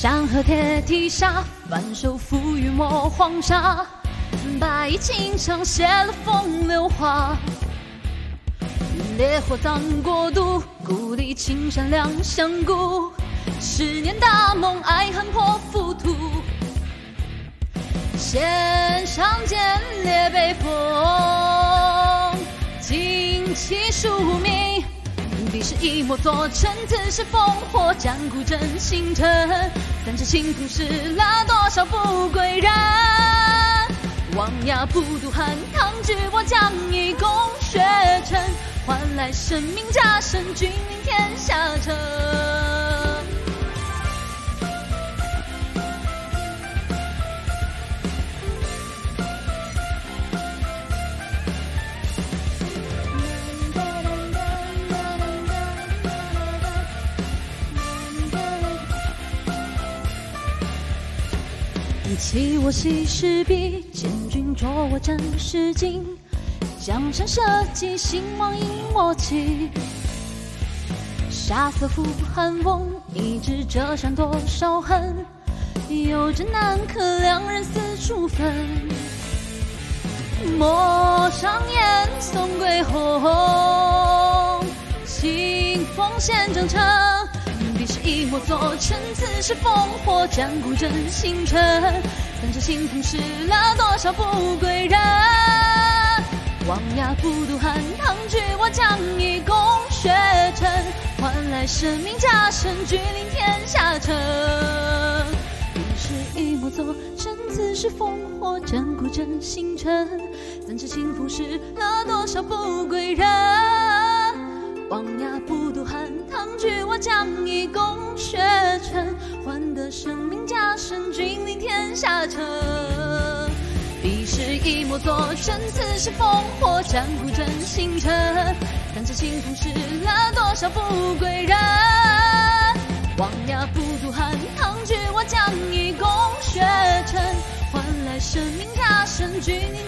山河铁蹄下，反手赋予我黄沙，白衣青上写了风流话。烈火葬国都，故里青山两相顾。十年大梦，爱恨破浮屠。弦上剑，裂北风，旌旗书名。是一抹作尘，此时烽火战鼓震星辰。三尺青锋弑了多少富贵人？王牙不渡寒塘，举我将以功雪尘，换来神明加身，君临天下城弃我西施笔，千军捉我战士尽。江山社稷，兴亡因我起。沙瑟夫寒翁，一指折扇多少恨。有真难克，两人死处分。陌上烟，送归鸿。清风献征程。一墨作成，此时烽火战鼓震星辰。三尺青铜失了多少不归人？王牙不渡寒塘，举我将以功雪尘，换来神明加身，君临天下城。彼时一墨作成，此时烽火战鼓震星辰。三尺青铜失了多少不归人？王牙不渡寒塘，举我将以功雪尘，换得神明加身，君临天下城。彼时一墨作成，此时烽火战鼓震星辰。三尺青铜失了多少富贵人？王牙不渡寒塘，举我将以功雪尘，换来神明加身，君临。